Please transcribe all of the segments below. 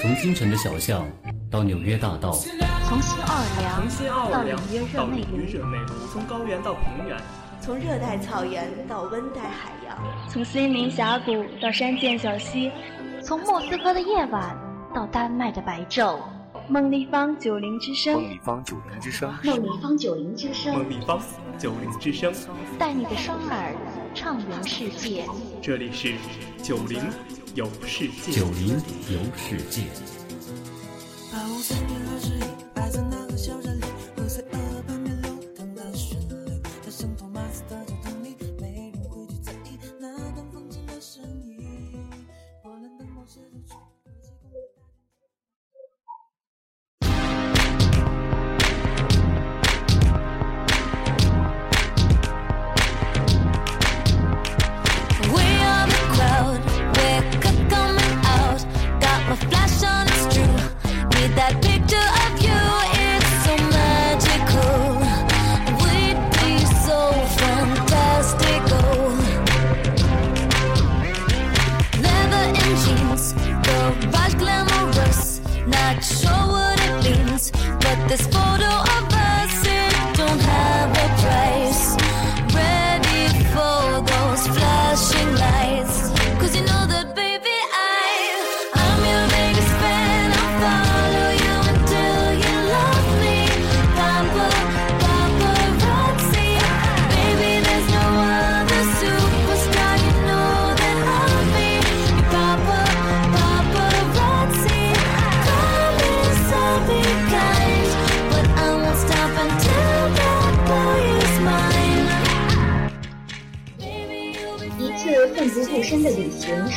从京城的小巷到纽约大道，从新奥尔良到纽约热内卢，从高原到平原，从热带草原到温带海洋，从森林峡谷到山涧小溪，从莫斯科的夜晚到丹麦的白昼。梦立方九零之声，梦立方九零之声，梦立方九零之声，梦立方九零之声，带你的双耳畅游世界。这里是九零游世界，九零游世界。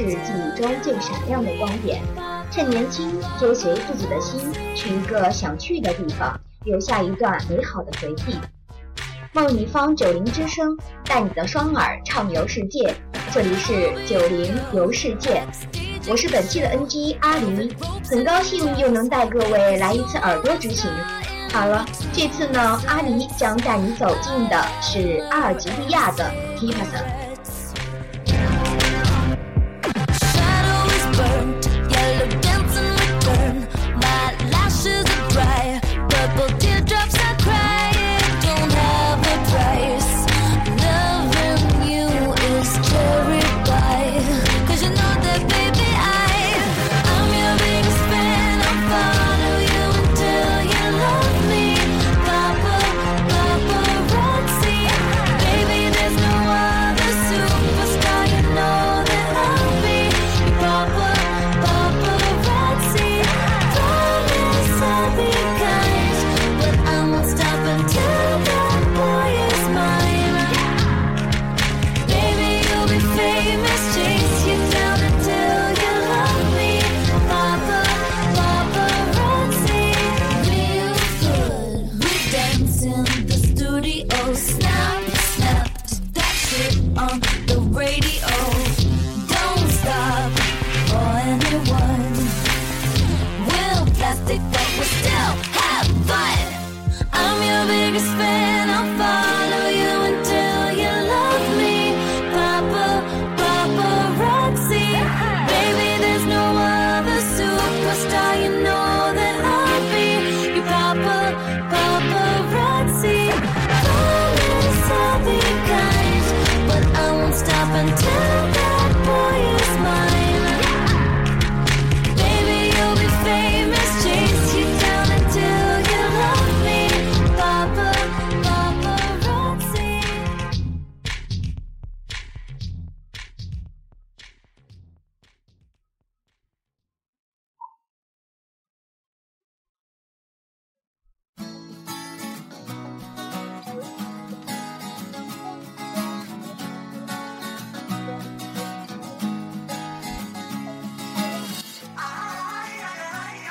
是记忆中最闪亮的光点，趁年轻追随自己的心，去一个想去的地方，留下一段美好的回忆。梦一方九零之声，带你的双耳畅游世界。这里是九零游世界，我是本期的 NG 阿狸，很高兴又能带各位来一次耳朵之行。好了，这次呢，阿狸将带你走进的是阿尔及利亚的 tipsa。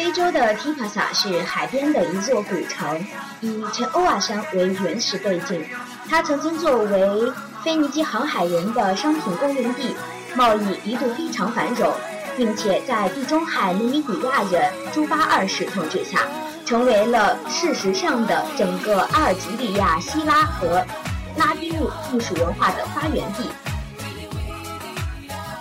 非洲的提帕萨是海边的一座古城，以陈欧瓦山为原始背景，它曾经作为腓尼基航海人的商品供应地，贸易一度非常繁荣，并且在地中海尼米底亚人朱巴二世统治下，成为了事实上的整个阿尔及利亚希腊和拉丁艺术文化的发源地。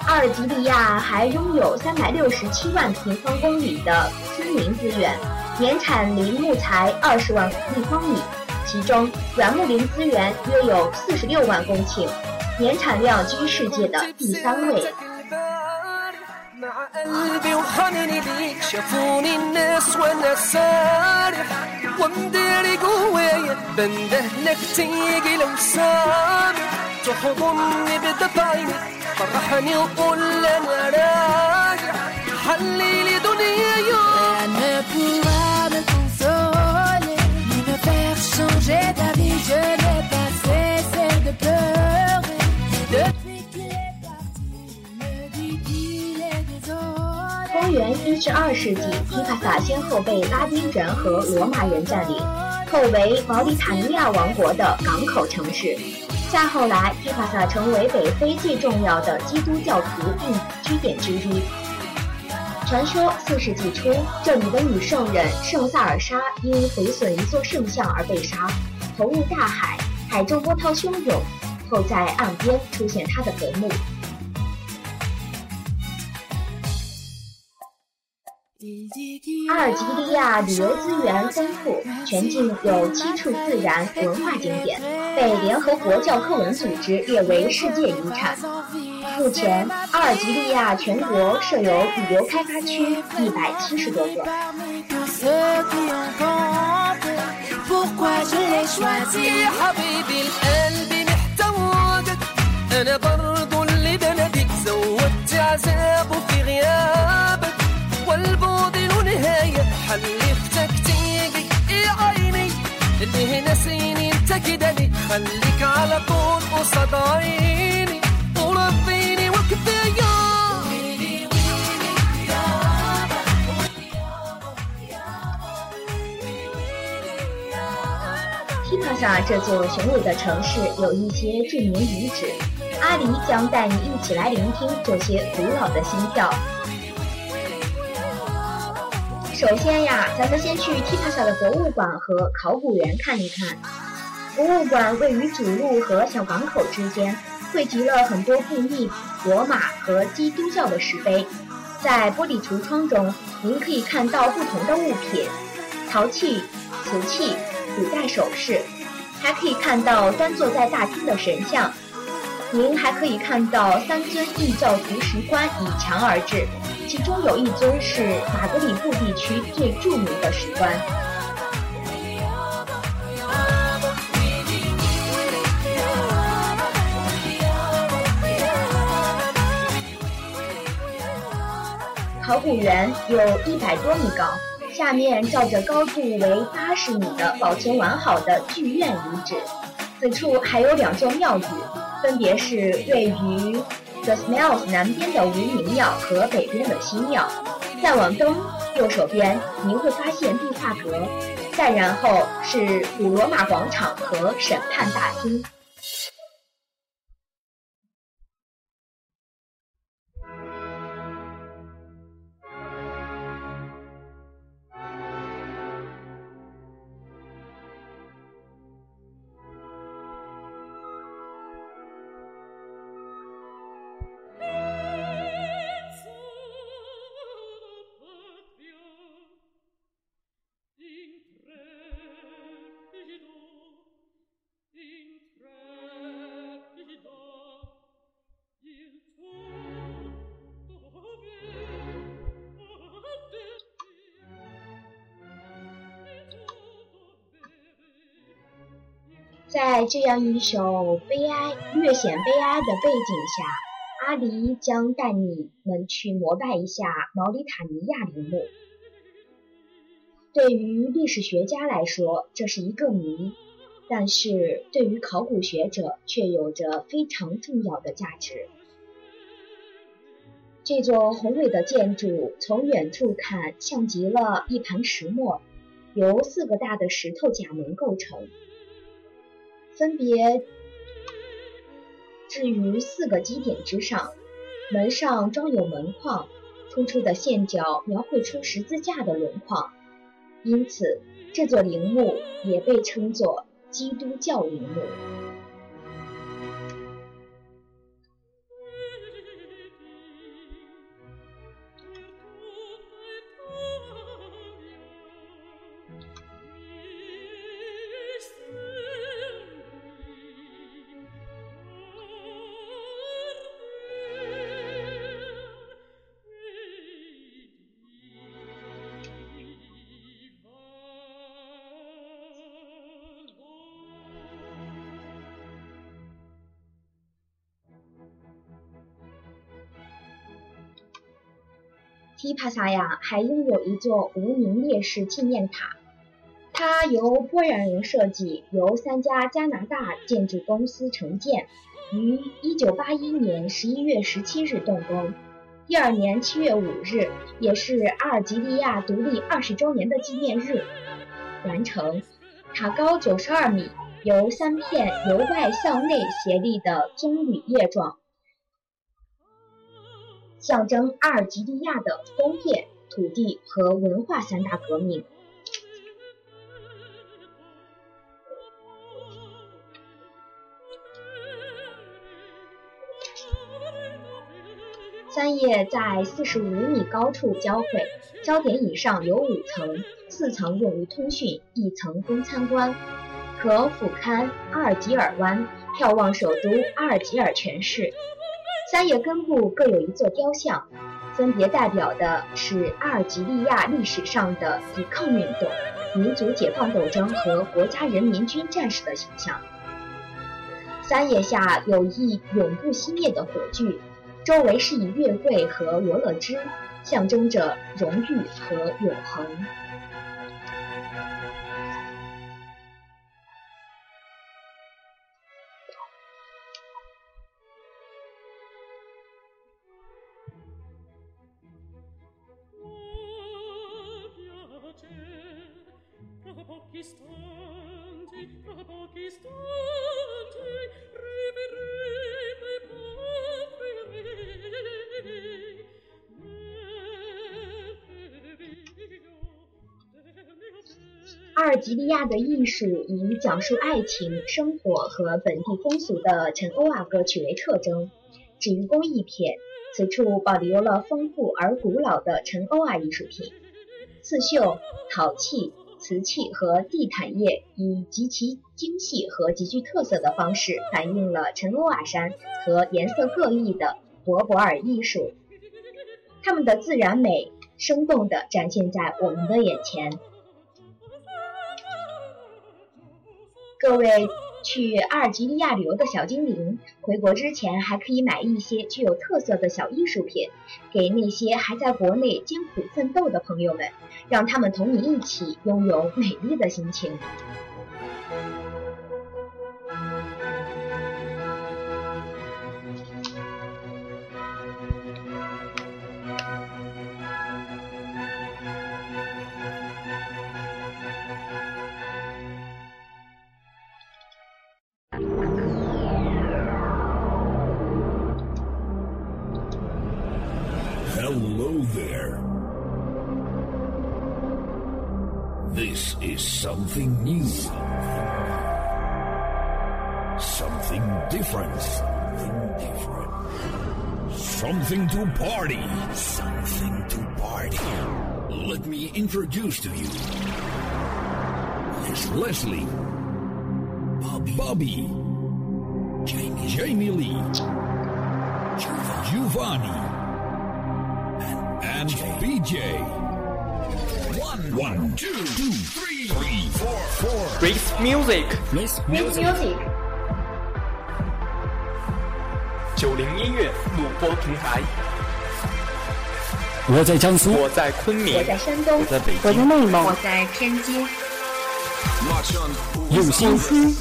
阿尔及利亚还拥有三百六十七万平方公里的森林资源，年产林木材二十万立方米。其中，软木林资源约有四十六万公顷，年产量居世界的第三位。公元一至二世纪，提卡萨先后被拉丁人和罗马人占领，后为毛里塔尼亚王国的港口城市。再后来，提帕萨成为北非最重要的基督教徒定居点之一。传说四世纪初，这里的女圣人圣萨尔莎因毁损一座圣像而被杀，投入大海，海中波涛汹涌，后在岸边出现她的坟墓。阿尔及利亚旅游资源丰富，全境有七处自然文化景点，被联合国教科文组织列为世界遗产。目前，阿尔及利亚全国设有旅游开发区一百七十多个。提帕萨这座雄伟的城市有一些著名遗址，阿狸将带你一起来聆听这些古老的心跳。首先呀，咱们先去提帕萨的博物馆和考古园看一看。博物馆位于主路和小港口之间，汇集了很多布艺、罗马和基督教的石碑。在玻璃橱窗中，您可以看到不同的物品：陶器、瓷器、古代首饰，还可以看到端坐在大厅的神像。您还可以看到三尊异教徒石棺倚墙而置。其中有一尊是马德里布地区最著名的石棺。考古园有一百多米高，下面罩着高度为八十米的保存完好的剧院遗址。此处还有两座庙宇，分别是位于。The Smells 南边的无名庙和北边的新庙，再往东右手边，您会发现壁画阁，再然后是古罗马广场和审判大厅。在这样一首悲哀、略显悲哀的背景下，阿狸将带你们去膜拜一下毛里塔尼亚陵墓。对于历史学家来说，这是一个谜；但是对于考古学者却有着非常重要的价值。这座宏伟的建筑从远处看，像极了一盘石磨，由四个大的石头甲门构成。分别置于四个基点之上，门上装有门框，突出的线角描绘出十字架的轮廓，因此这座陵墓也被称作基督教陵墓。提帕萨亚还拥有一座无名烈士纪念塔，它由波兰人设计，由三家加拿大建筑公司承建，于1981年11月17日动工。第二年7月5日，也是阿尔及利亚独立二十周年的纪念日，完成。塔高92米，由三片由外向内斜立的棕榈叶状。象征阿尔及利亚的工业、土地和文化三大革命。三叶在四十五米高处交汇，焦点以上有五层，四层用于通讯，一层供参观，可俯瞰阿尔及尔湾，眺望首都阿尔及尔全市。三叶根部各有一座雕像，分别代表的是阿尔及利亚历史上的抵抗运动、民族解放斗争和国家人民军战士的形象。三叶下有一永不熄灭的火炬，周围是以月桂和罗勒枝，象征着荣誉和永恒。阿尔及利亚的艺术以讲述爱情、生活和本地风俗的陈欧瓦歌曲为特征。至于工艺品，此处保留了丰富而古老的陈欧瓦艺术品，刺绣、陶器。瓷器和地毯业以极其精细和极具特色的方式，反映了陈欧瓦山和颜色各异的博博尔艺术。它们的自然美，生动地展现在我们的眼前。各位。去阿尔及利亚旅游的小精灵，回国之前还可以买一些具有特色的小艺术品，给那些还在国内艰苦奋斗的朋友们，让他们同你一起拥有美丽的心情。Something new. Something different. Something different. Something to party. Something to party. Let me introduce to you. Miss Leslie. Bobby. Bobby. Jamie. Jamie Lee. Giovanni and BJ. One, one, two, two, three, three, four, four. Mix music. Mix music. 九零音乐录播平台。我在江苏，我在昆明，我在山东，我在北我在内蒙，我在天津。用心、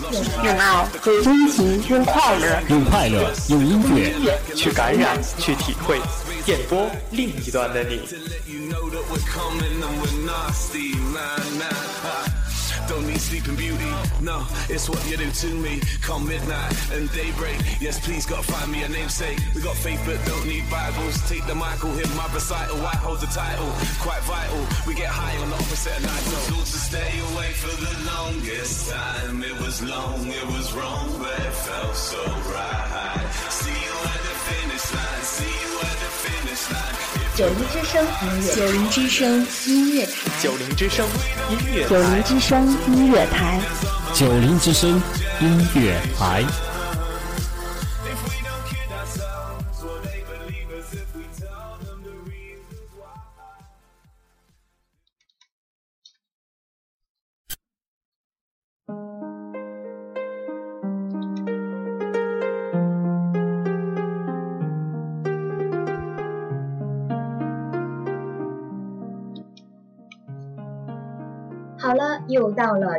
用爱、用真情、用快乐、用快乐、用音乐去感染、去体会。电波另一端的你。Don't need sleeping beauty. No, it's what you do to me. Come midnight and daybreak. Yes, please, God, find me a namesake. We got faith, but don't need Bibles. Take the Michael, hit my recital. I hold the title. Quite vital. We get high on the opposite of night. Told to stay away for the longest time. It was long, it was wrong, but it felt so right. 九零之声音乐，九零之声音乐台，九零之声音乐九零之声音乐台，九零之声音乐台。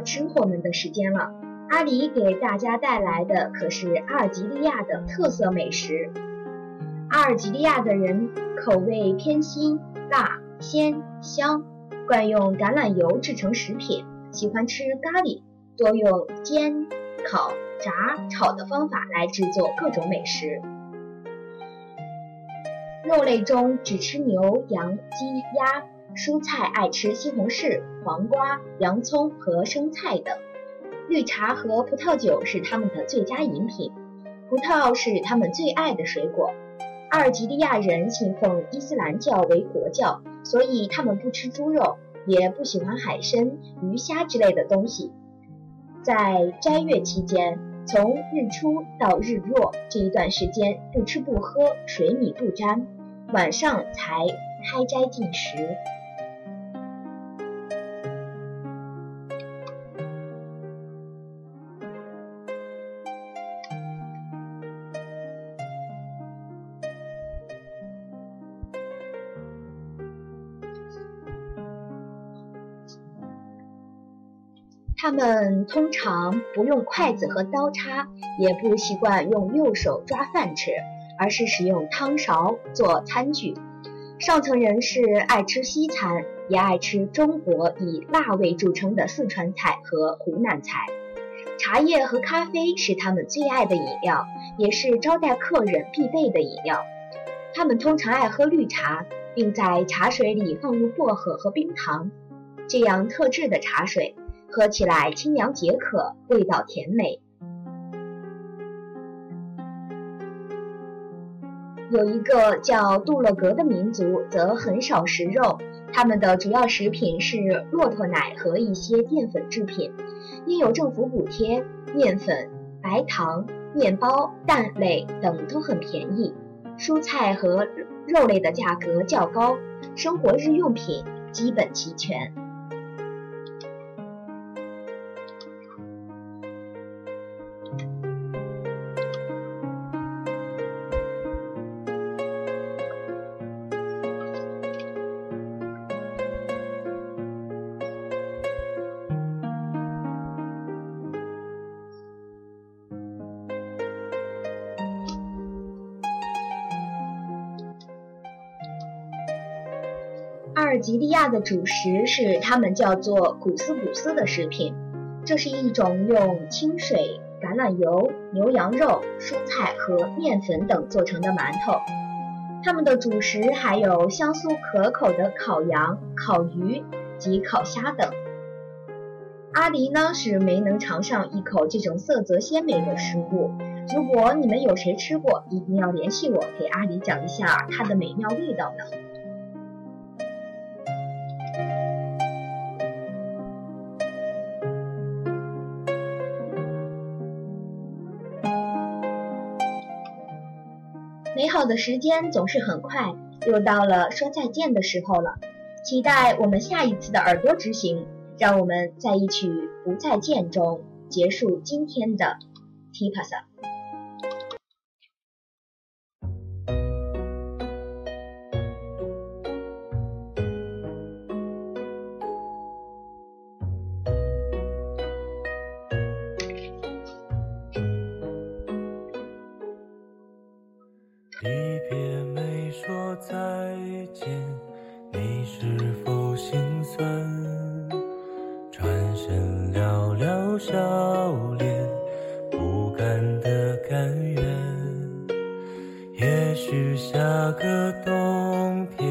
吃货们的时间了。阿里给大家带来的可是阿尔及利亚的特色美食。阿尔及利亚的人口味偏辛、辣、鲜、香，惯用橄榄油制成食品，喜欢吃咖喱，多用煎、烤、炸、炒的方法来制作各种美食。肉类中只吃牛、羊、鸡、鸭。蔬菜爱吃西红柿、黄瓜、洋葱和生菜等。绿茶和葡萄酒是他们的最佳饮品，葡萄是他们最爱的水果。阿尔及利亚人信奉伊斯兰教为国教，所以他们不吃猪肉，也不喜欢海参、鱼虾之类的东西。在斋月期间，从日出到日落这一段时间，不吃不喝，水米不沾，晚上才开斋进食。他们通常不用筷子和刀叉，也不习惯用右手抓饭吃，而是使用汤勺做餐具。上层人士爱吃西餐，也爱吃中国以辣味著称的四川菜和湖南菜。茶叶和咖啡是他们最爱的饮料，也是招待客人必备的饮料。他们通常爱喝绿茶，并在茶水里放入薄荷和冰糖，这样特制的茶水。喝起来清凉解渴，味道甜美。有一个叫杜勒格的民族，则很少食肉，他们的主要食品是骆驼奶和一些淀粉制品。因有政府补贴，面粉、白糖、面包、蛋类等都很便宜，蔬菜和肉类的价格较高，生活日用品基本齐全。阿尔及利亚的主食是他们叫做古斯古斯的食品，这是一种用清水、橄榄油、牛羊肉、蔬菜和面粉等做成的馒头。他们的主食还有香酥可口的烤羊、烤鱼及烤虾等。阿狸呢是没能尝上一口这种色泽鲜美的食物。如果你们有谁吃过，一定要联系我，给阿狸讲一下它的美妙味道呢。美好的时间总是很快，又到了说再见的时候了。期待我们下一次的耳朵之行，让我们在一曲《不再见》中结束今天的 Tipasa。人寥寥，笑脸不甘的甘愿，也许下个冬天，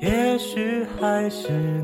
也许还是。